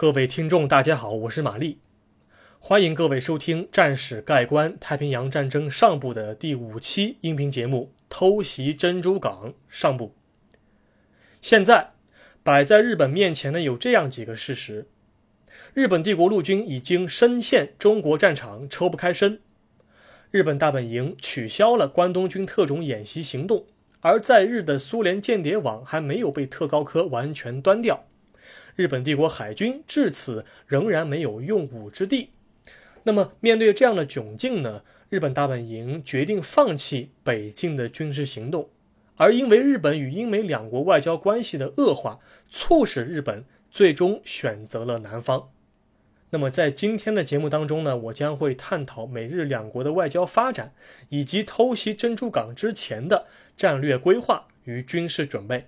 各位听众，大家好，我是玛丽，欢迎各位收听《战史概观：太平洋战争上部》的第五期音频节目《偷袭珍珠港上部》。现在摆在日本面前的有这样几个事实：日本帝国陆军已经深陷中国战场，抽不开身；日本大本营取消了关东军特种演习行动。而在日的苏联间谍网还没有被特高科完全端掉，日本帝国海军至此仍然没有用武之地。那么，面对这样的窘境呢？日本大本营决定放弃北进的军事行动，而因为日本与英美两国外交关系的恶化，促使日本最终选择了南方。那么，在今天的节目当中呢，我将会探讨美日两国的外交发展，以及偷袭珍珠港之前的战略规划与军事准备。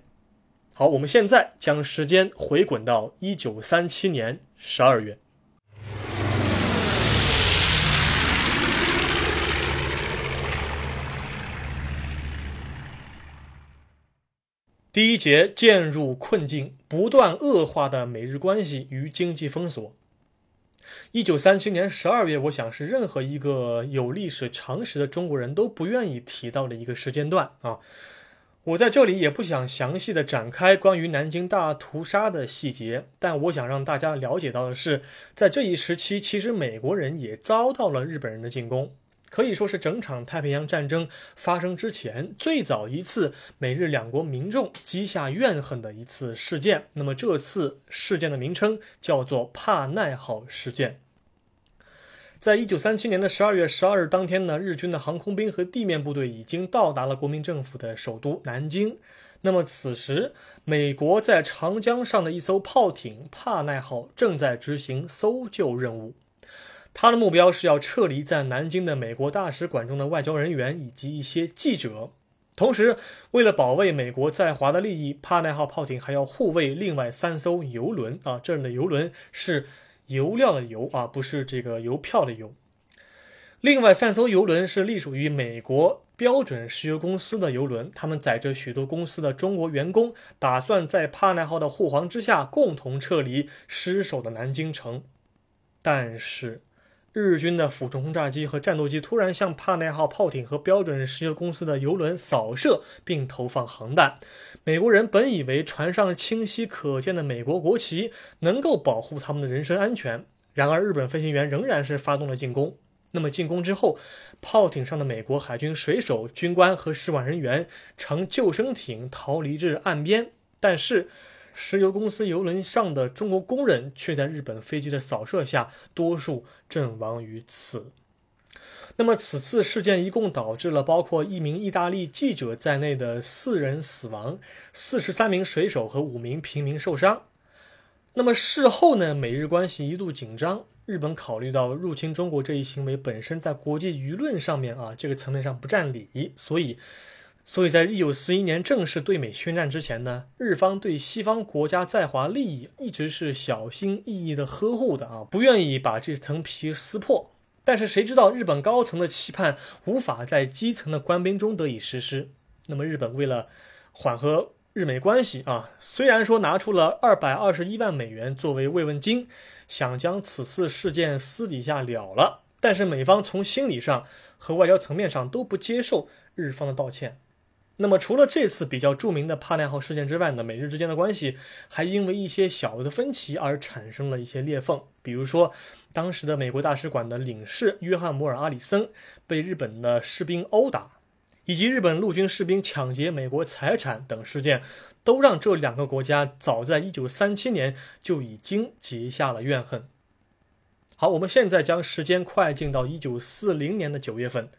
好，我们现在将时间回滚到一九三七年十二月。第一节，渐入困境，不断恶化的美日关系与经济封锁。一九三七年十二月，我想是任何一个有历史常识的中国人都不愿意提到的一个时间段啊！我在这里也不想详细的展开关于南京大屠杀的细节，但我想让大家了解到的是，在这一时期，其实美国人也遭到了日本人的进攻。可以说是整场太平洋战争发生之前最早一次美日两国民众积下怨恨的一次事件。那么这次事件的名称叫做帕奈号事件。在一九三七年的十二月十二日当天呢，日军的航空兵和地面部队已经到达了国民政府的首都南京。那么此时，美国在长江上的一艘炮艇帕奈号正在执行搜救任务。他的目标是要撤离在南京的美国大使馆中的外交人员以及一些记者。同时，为了保卫美国在华的利益，帕奈号炮艇还要护卫另外三艘游轮。啊，这里的游轮是油料的油啊，不是这个邮票的邮。另外三艘油轮是隶属于美国标准石油公司的油轮，他们载着许多公司的中国员工，打算在帕奈号的护航之下共同撤离失守的南京城。但是。日军的俯冲轰炸机和战斗机突然向帕奈号炮艇和标准石油公司的油轮扫射，并投放航弹。美国人本以为船上清晰可见的美国国旗能够保护他们的人身安全，然而日本飞行员仍然是发动了进攻。那么进攻之后，炮艇上的美国海军水手、军官和使馆人员乘救生艇逃离至岸边，但是。石油公司油轮上的中国工人却在日本飞机的扫射下，多数阵亡于此。那么，此次事件一共导致了包括一名意大利记者在内的四人死亡，四十三名水手和五名平民受伤。那么事后呢？美日关系一度紧张，日本考虑到入侵中国这一行为本身在国际舆论上面啊这个层面上不占理，所以。所以在一九四一年正式对美宣战之前呢，日方对西方国家在华利益一直是小心翼翼的呵护的啊，不愿意把这层皮撕破。但是谁知道日本高层的期盼无法在基层的官兵中得以实施。那么日本为了缓和日美关系啊，虽然说拿出了二百二十一万美元作为慰问金，想将此次事件私底下了了，但是美方从心理上和外交层面上都不接受日方的道歉。那么，除了这次比较著名的帕奈号事件之外呢，美日之间的关系还因为一些小的分歧而产生了一些裂缝。比如说，当时的美国大使馆的领事约翰·摩尔·阿里森被日本的士兵殴打，以及日本陆军士兵抢劫美国财产等事件，都让这两个国家早在1937年就已经结下了怨恨。好，我们现在将时间快进到1940年的9月份。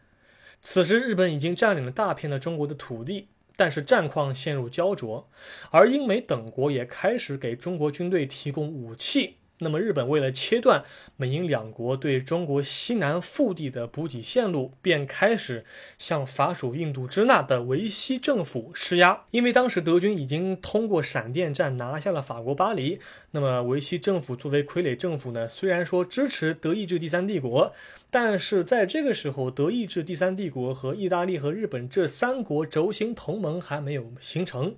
此时，日本已经占领了大片的中国的土地，但是战况陷入焦灼，而英美等国也开始给中国军队提供武器。那么，日本为了切断美英两国对中国西南腹地的补给线路，便开始向法属印度支那的维希政府施压。因为当时德军已经通过闪电战拿下了法国巴黎，那么维希政府作为傀儡政府呢，虽然说支持德意志第三帝国，但是在这个时候，德意志第三帝国和意大利和日本这三国轴心同盟还没有形成。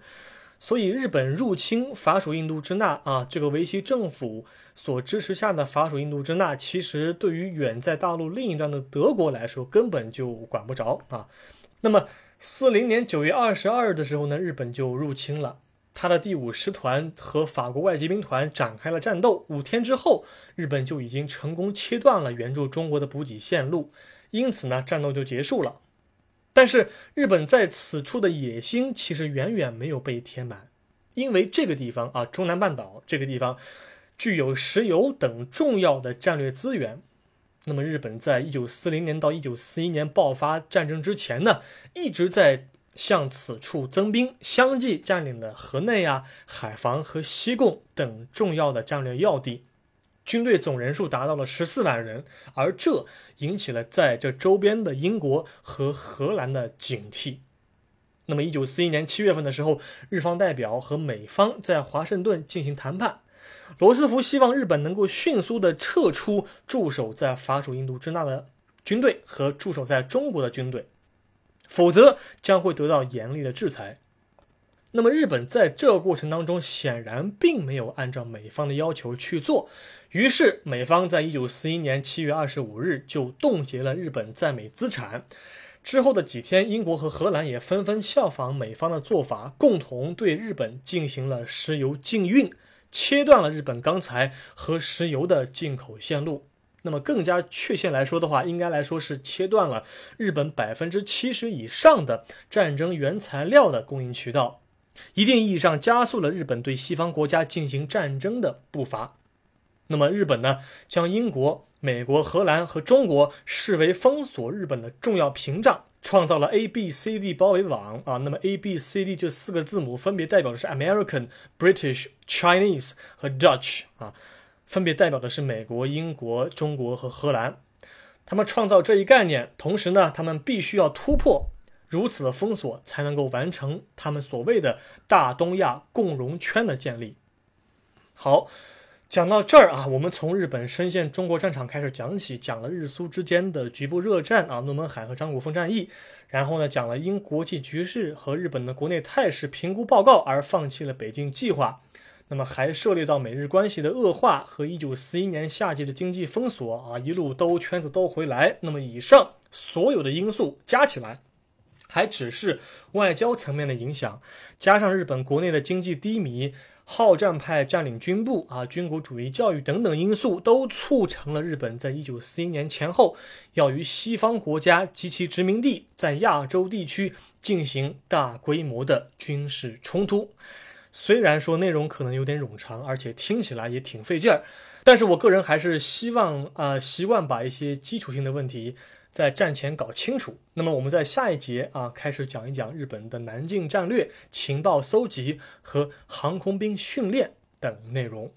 所以日本入侵法属印度支那啊，这个维希政府所支持下的法属印度支那，其实对于远在大陆另一端的德国来说，根本就管不着啊。那么四零年九月二十二日的时候呢，日本就入侵了。他的第五师团和法国外籍兵团展开了战斗。五天之后，日本就已经成功切断了援助中国的补给线路，因此呢，战斗就结束了。但是，日本在此处的野心其实远远没有被填满，因为这个地方啊，中南半岛这个地方具有石油等重要的战略资源。那么，日本在一九四零年到一九四一年爆发战争之前呢，一直在。向此处增兵，相继占领了河内啊、海防和西贡等重要的战略要地，军队总人数达到了十四万人，而这引起了在这周边的英国和荷兰的警惕。那么，一九四一年七月份的时候，日方代表和美方在华盛顿进行谈判，罗斯福希望日本能够迅速的撤出驻守在法属印度支那的军队和驻守在中国的军队。否则将会得到严厉的制裁。那么，日本在这个过程当中显然并没有按照美方的要求去做，于是美方在一九四一年七月二十五日就冻结了日本在美资产。之后的几天，英国和荷兰也纷纷效仿美方的做法，共同对日本进行了石油禁运，切断了日本钢材和石油的进口线路。那么更加确切来说的话，应该来说是切断了日本百分之七十以上的战争原材料的供应渠道，一定意义上加速了日本对西方国家进行战争的步伐。那么日本呢，将英国、美国、荷兰和中国视为封锁日本的重要屏障，创造了 A、B、C、D 包围网啊。那么 A、B、C、D 这四个字母分别代表的是 American、British、Chinese 和 Dutch 啊。分别代表的是美国、英国、中国和荷兰，他们创造这一概念，同时呢，他们必须要突破如此的封锁，才能够完成他们所谓的大东亚共荣圈的建立。好，讲到这儿啊，我们从日本深陷中国战场开始讲起，讲了日苏之间的局部热战啊，诺门海和张古峰战役，然后呢，讲了因国际局势和日本的国内态势评估报告而放弃了北京计划。那么还涉猎到美日关系的恶化和一九四一年夏季的经济封锁啊，一路兜圈子兜回来。那么以上所有的因素加起来，还只是外交层面的影响，加上日本国内的经济低迷、好战派占领军部啊、军国主义教育等等因素，都促成了日本在一九四一年前后要与西方国家及其殖民地在亚洲地区进行大规模的军事冲突。虽然说内容可能有点冗长，而且听起来也挺费劲儿，但是我个人还是希望啊，习惯把一些基础性的问题在战前搞清楚。那么我们在下一节啊，开始讲一讲日本的南进战略、情报搜集和航空兵训练等内容。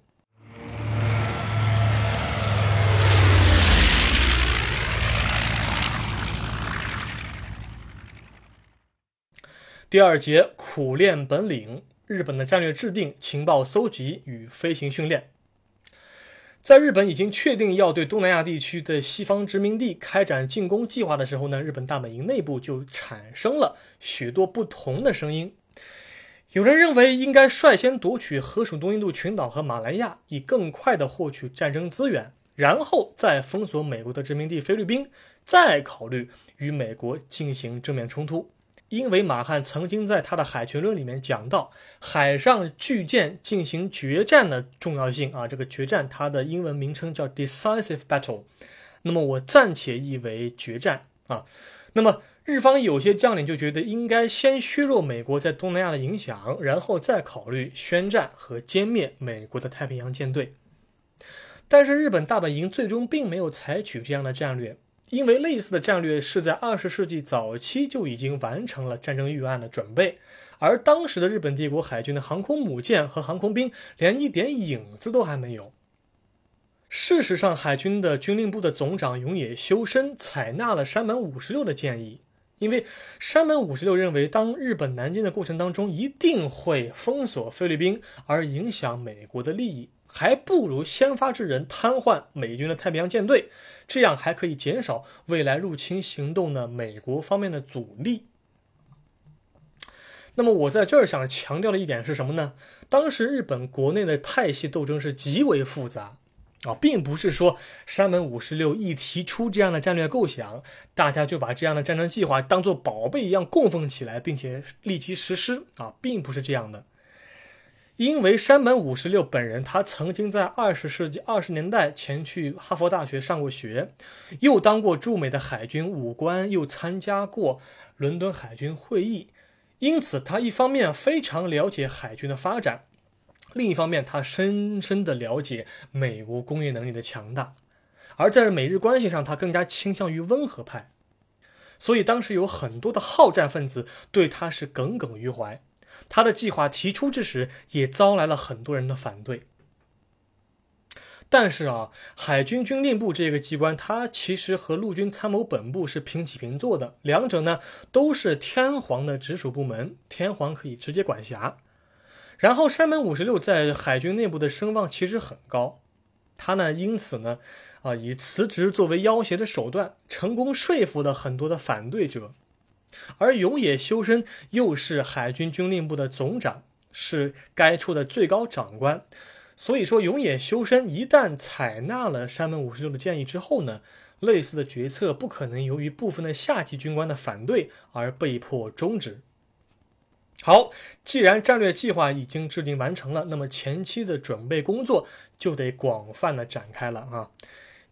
第二节苦练本领。日本的战略制定、情报搜集与飞行训练，在日本已经确定要对东南亚地区的西方殖民地开展进攻计划的时候呢，日本大本营内部就产生了许多不同的声音。有人认为应该率先夺取河属东印度群岛和马来亚，以更快地获取战争资源，然后再封锁美国的殖民地菲律宾，再考虑与美国进行正面冲突。因为马汉曾经在他的海权论里面讲到海上巨舰进行决战的重要性啊，这个决战它的英文名称叫 decisive battle，那么我暂且译为决战啊。那么日方有些将领就觉得应该先削弱美国在东南亚的影响，然后再考虑宣战和歼灭美国的太平洋舰队。但是日本大本营最终并没有采取这样的战略。因为类似的战略是在二十世纪早期就已经完成了战争预案的准备，而当时的日本帝国海军的航空母舰和航空兵连一点影子都还没有。事实上，海军的军令部的总长永野修身采纳了山本五十六的建议，因为山本五十六认为，当日本南进的过程当中一定会封锁菲律宾，而影响美国的利益。还不如先发制人，瘫痪美军的太平洋舰队，这样还可以减少未来入侵行动的美国方面的阻力。那么我在这儿想强调的一点是什么呢？当时日本国内的派系斗争是极为复杂啊，并不是说山本五十六一提出这样的战略构想，大家就把这样的战争计划当做宝贝一样供奉起来，并且立即实施啊，并不是这样的。因为山本五十六本人，他曾经在二十世纪二十年代前去哈佛大学上过学，又当过驻美的海军武官，又参加过伦敦海军会议，因此他一方面非常了解海军的发展，另一方面他深深的了解美国工业能力的强大，而在美日关系上，他更加倾向于温和派，所以当时有很多的好战分子对他是耿耿于怀。他的计划提出之时，也遭来了很多人的反对。但是啊，海军军令部这个机关，它其实和陆军参谋本部是平起平坐的，两者呢都是天皇的直属部门，天皇可以直接管辖。然后山本五十六在海军内部的声望其实很高，他呢因此呢，啊以辞职作为要挟的手段，成功说服了很多的反对者。而永野修身又是海军军令部的总长，是该处的最高长官，所以说永野修身一旦采纳了山本五十六的建议之后呢，类似的决策不可能由于部分的下级军官的反对而被迫终止。好，既然战略计划已经制定完成了，那么前期的准备工作就得广泛的展开了啊。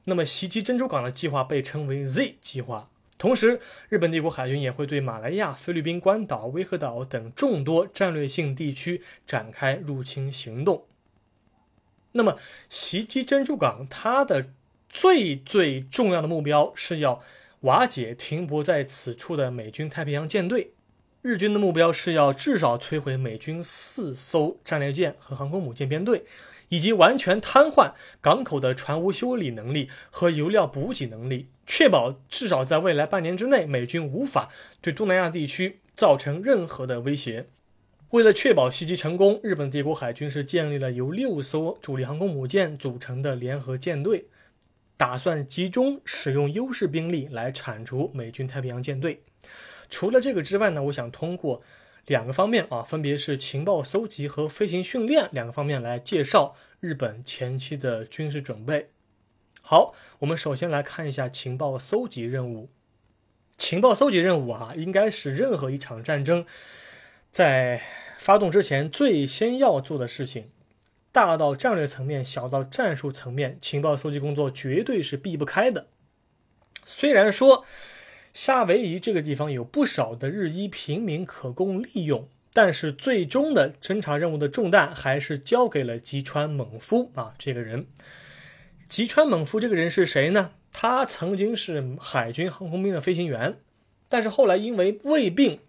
那么袭击珍珠港的计划被称为 Z 计划。同时，日本帝国海军也会对马来亚、菲律宾、关岛、威赫岛等众多战略性地区展开入侵行动。那么，袭击珍珠港，它的最最重要的目标是要瓦解停泊在此处的美军太平洋舰队。日军的目标是要至少摧毁美军四艘战列舰和航空母舰编队。以及完全瘫痪港口的船坞修理能力和油料补给能力，确保至少在未来半年之内，美军无法对东南亚地区造成任何的威胁。为了确保袭击成功，日本帝国海军是建立了由六艘主力航空母舰组成的联合舰队，打算集中使用优势兵力来铲除美军太平洋舰队。除了这个之外呢，我想通过。两个方面啊，分别是情报搜集和飞行训练两个方面来介绍日本前期的军事准备。好，我们首先来看一下情报搜集任务。情报搜集任务啊，应该是任何一场战争在发动之前最先要做的事情。大到战略层面，小到战术层面，情报搜集工作绝对是避不开的。虽然说。夏威夷这个地方有不少的日裔平民可供利用，但是最终的侦察任务的重担还是交给了吉川猛夫啊这个人。吉川猛夫这个人是谁呢？他曾经是海军航空兵的飞行员，但是后来因为胃病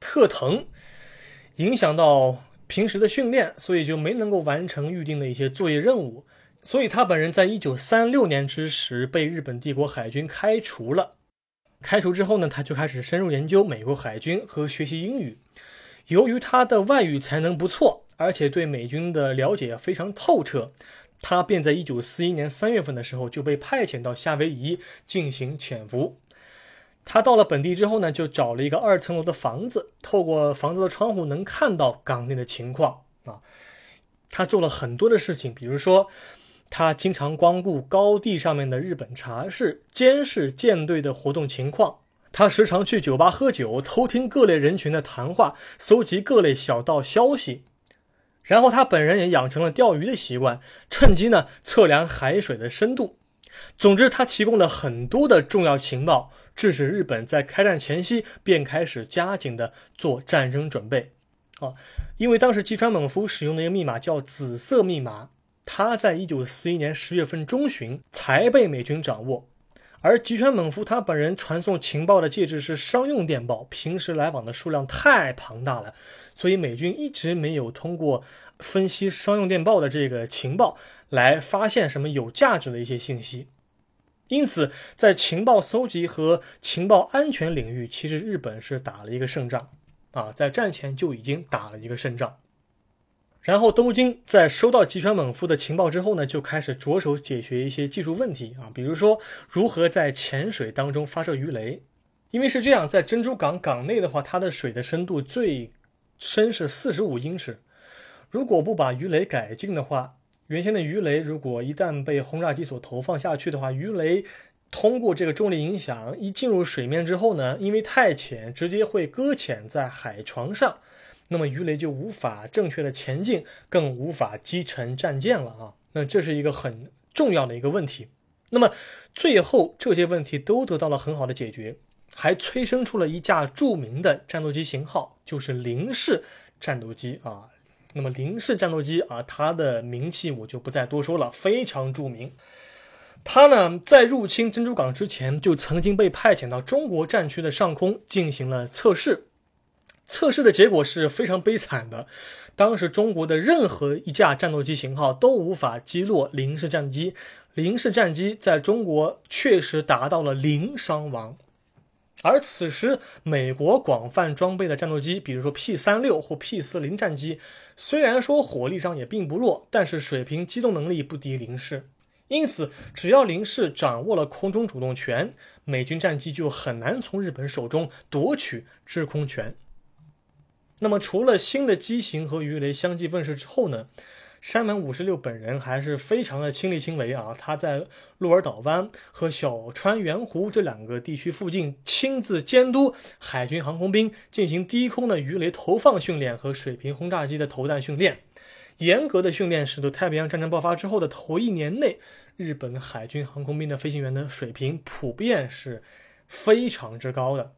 特疼，影响到平时的训练，所以就没能够完成预定的一些作业任务，所以他本人在一九三六年之时被日本帝国海军开除了。开除之后呢，他就开始深入研究美国海军和学习英语。由于他的外语才能不错，而且对美军的了解非常透彻，他便在一九四一年三月份的时候就被派遣到夏威夷进行潜伏。他到了本地之后呢，就找了一个二层楼的房子，透过房子的窗户能看到港内的情况啊。他做了很多的事情，比如说。他经常光顾高地上面的日本茶室，监视舰队的活动情况。他时常去酒吧喝酒，偷听各类人群的谈话，搜集各类小道消息。然后他本人也养成了钓鱼的习惯，趁机呢测量海水的深度。总之，他提供了很多的重要情报，致使日本在开战前夕便开始加紧的做战争准备。啊，因为当时吉川猛夫使用的一个密码叫“紫色密码”。他在一九四一年十月份中旬才被美军掌握，而吉川猛夫他本人传送情报的介质是商用电报，平时来往的数量太庞大了，所以美军一直没有通过分析商用电报的这个情报来发现什么有价值的一些信息。因此，在情报搜集和情报安全领域，其实日本是打了一个胜仗啊，在战前就已经打了一个胜仗。然后东京在收到吉川猛夫的情报之后呢，就开始着手解决一些技术问题啊，比如说如何在潜水当中发射鱼雷。因为是这样，在珍珠港港内的话，它的水的深度最深是四十五英尺。如果不把鱼雷改进的话，原先的鱼雷如果一旦被轰炸机所投放下去的话，鱼雷通过这个重力影响一进入水面之后呢，因为太浅，直接会搁浅在海床上，那么鱼雷就无法正确的前进，更无法击沉战舰了啊。那这是一个很重要的一个问题。那么最后这些问题都得到了很好的解决，还催生出了一架著名的战斗机型号，就是零式战斗机啊。那么零式战斗机啊，它的名气我就不再多说了，非常著名。它呢，在入侵珍珠港之前，就曾经被派遣到中国战区的上空进行了测试。测试的结果是非常悲惨的，当时中国的任何一架战斗机型号都无法击落零式战机。零式战机在中国确实达到了零伤亡。而此时，美国广泛装备的战斗机，比如说 P 三六或 P 四零战机，虽然说火力上也并不弱，但是水平机动能力不敌零式。因此，只要零式掌握了空中主动权，美军战机就很难从日本手中夺取制空权。那么，除了新的机型和鱼雷相继问世之后呢？山本五十六本人还是非常的亲力亲为啊！他在鹿儿岛湾和小川圆湖这两个地区附近亲自监督海军航空兵进行低空的鱼雷投放训练和水平轰炸机的投弹训练。严格的训练使得太平洋战争爆发之后的头一年内，日本海军航空兵的飞行员的水平普遍是非常之高的。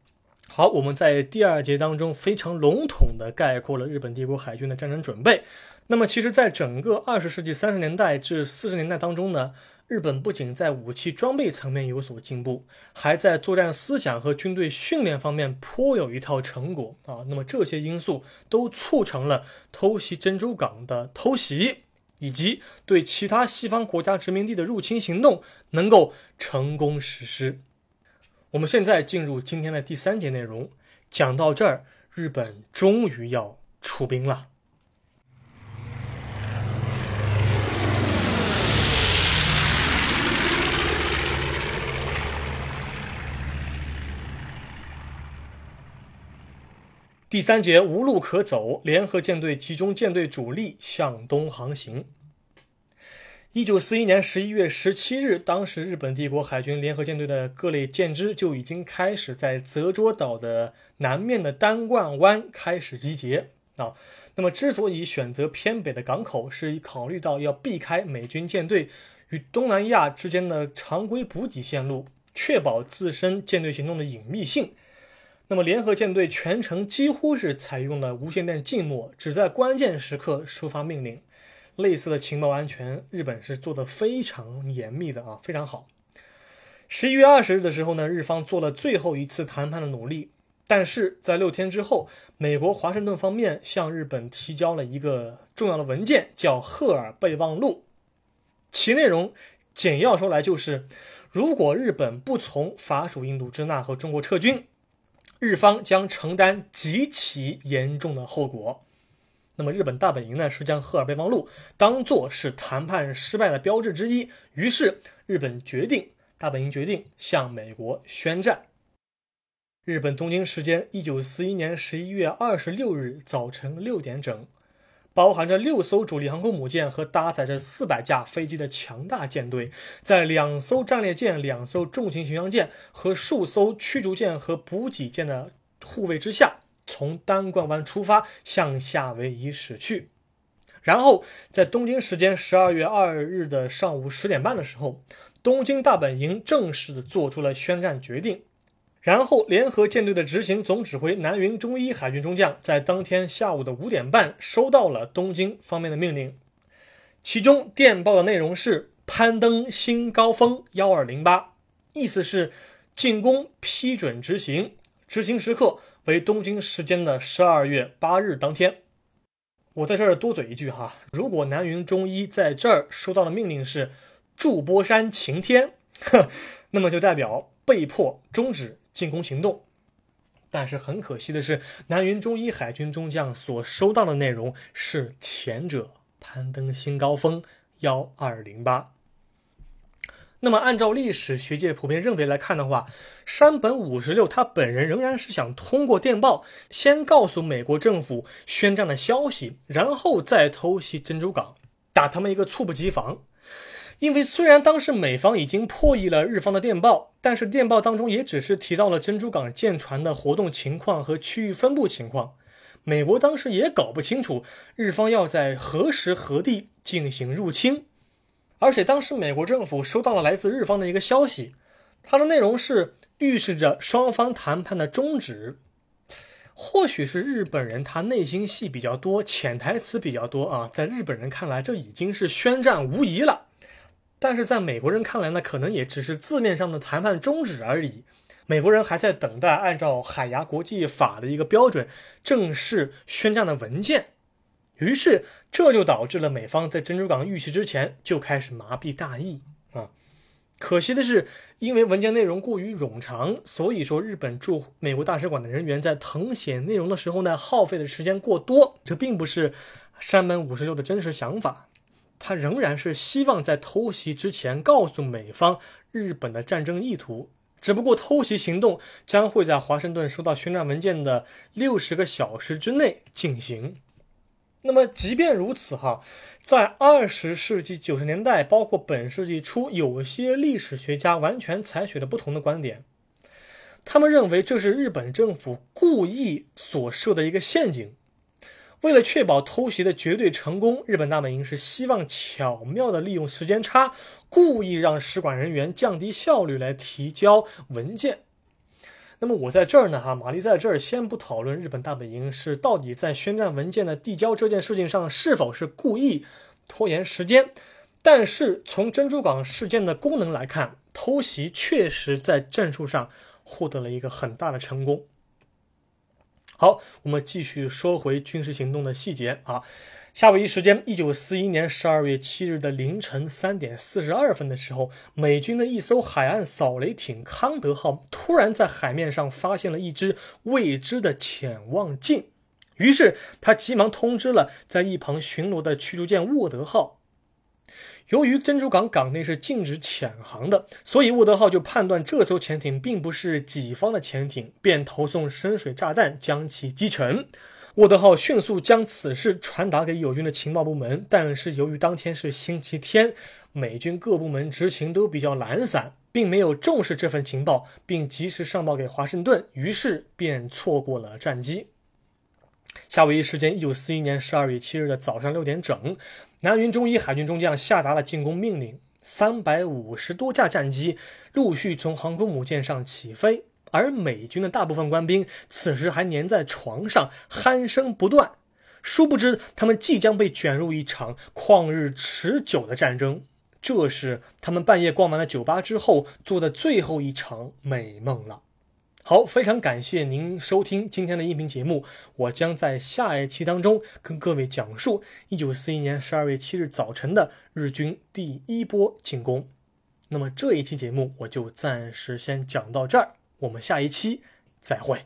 好，我们在第二节当中非常笼统地概括了日本帝国海军的战争准备。那么，其实，在整个二十世纪三十年代至四十年代当中呢，日本不仅在武器装备层面有所进步，还在作战思想和军队训练方面颇有一套成果啊。那么，这些因素都促成了偷袭珍珠港的偷袭，以及对其他西方国家殖民地的入侵行动能够成功实施。我们现在进入今天的第三节内容，讲到这儿，日本终于要出兵了。第三节无路可走，联合舰队集中舰队主力向东航行。一九四一年十一月十七日，当时日本帝国海军联合舰队的各类舰只就已经开始在泽捉岛的南面的单冠湾开始集结啊。那么，之所以选择偏北的港口，是考虑到要避开美军舰队与东南亚之间的常规补给线路，确保自身舰队行动的隐秘性。那么，联合舰队全程几乎是采用了无线电静默，只在关键时刻收发命令。类似的情报安全，日本是做的非常严密的啊，非常好。十一月二十日的时候呢，日方做了最后一次谈判的努力，但是在六天之后，美国华盛顿方面向日本提交了一个重要的文件，叫《赫尔备忘录》，其内容简要说来就是，如果日本不从法属印度支那和中国撤军。日方将承担极其严重的后果。那么，日本大本营呢是将赫尔备忘录当做是谈判失败的标志之一。于是，日本决定，大本营决定向美国宣战。日本东京时间一九四一年十一月二十六日早晨六点整。包含着六艘主力航空母舰和搭载着四百架飞机的强大舰队，在两艘战列舰、两艘重型巡洋舰和数艘驱逐舰和补给舰的护卫之下，从单冠湾出发，向夏威夷驶去。然后，在东京时间十二月二日的上午十点半的时候，东京大本营正式的做出了宣战决定。然后，联合舰队的执行总指挥南云忠一海军中将在当天下午的五点半收到了东京方面的命令，其中电报的内容是攀登新高峰幺二零八，意思是进攻批准执行，执行时刻为东京时间的十二月八日当天。我在这儿多嘴一句哈，如果南云忠一在这儿收到的命令是筑波山晴天，那么就代表被迫终止。进攻行动，但是很可惜的是，南云忠一海军中将所收到的内容是前者攀登新高峰幺二零八。那么，按照历史学界普遍认为来看的话，山本五十六他本人仍然是想通过电报先告诉美国政府宣战的消息，然后再偷袭珍珠港，打他们一个猝不及防。因为虽然当时美方已经破译了日方的电报，但是电报当中也只是提到了珍珠港舰船的活动情况和区域分布情况，美国当时也搞不清楚日方要在何时何地进行入侵。而且当时美国政府收到了来自日方的一个消息，它的内容是预示着双方谈判的终止。或许是日本人他内心戏比较多，潜台词比较多啊，在日本人看来这已经是宣战无疑了。但是在美国人看来呢，可能也只是字面上的谈判终止而已。美国人还在等待按照海牙国际法的一个标准正式宣战的文件。于是，这就导致了美方在珍珠港遇袭之前就开始麻痹大意啊。可惜的是，因为文件内容过于冗长，所以说日本驻美国大使馆的人员在誊写内容的时候呢，耗费的时间过多。这并不是山本五十六的真实想法，他仍然是希望在偷袭之前告诉美方日本的战争意图。只不过偷袭行动将会在华盛顿收到宣战文件的六十个小时之内进行。那么，即便如此，哈，在二十世纪九十年代，包括本世纪初，有些历史学家完全采取了不同的观点。他们认为这是日本政府故意所设的一个陷阱，为了确保偷袭的绝对成功，日本大本营是希望巧妙地利用时间差，故意让使馆人员降低效率来提交文件。那么我在这儿呢，哈，玛丽在这儿先不讨论日本大本营是到底在宣战文件的递交这件事情上是否是故意拖延时间，但是从珍珠港事件的功能来看，偷袭确实在战术上获得了一个很大的成功。好，我们继续说回军事行动的细节啊。夏威夷时间一九四一年十二月七日的凌晨三点四十二分的时候，美军的一艘海岸扫雷艇“康德号”突然在海面上发现了一只未知的潜望镜，于是他急忙通知了在一旁巡逻的驱逐舰“沃德号”。由于珍珠港港内是禁止潜航的，所以“沃德号”就判断这艘潜艇并不是己方的潜艇，便投送深水炸弹将其击沉。沃德号迅速将此事传达给友军的情报部门，但是由于当天是星期天，美军各部门执勤都比较懒散，并没有重视这份情报，并及时上报给华盛顿，于是便错过了战机。夏威夷时间一九四一年十二月七日的早上六点整，南云中一海军中将下达了进攻命令，三百五十多架战机陆续从航空母舰上起飞。而美军的大部分官兵此时还粘在床上鼾声不断，殊不知他们即将被卷入一场旷日持久的战争。这是他们半夜逛完了酒吧之后做的最后一场美梦了。好，非常感谢您收听今天的音频节目，我将在下一期当中跟各位讲述一九四一年十二月七日早晨的日军第一波进攻。那么这一期节目我就暂时先讲到这儿。我们下一期再会。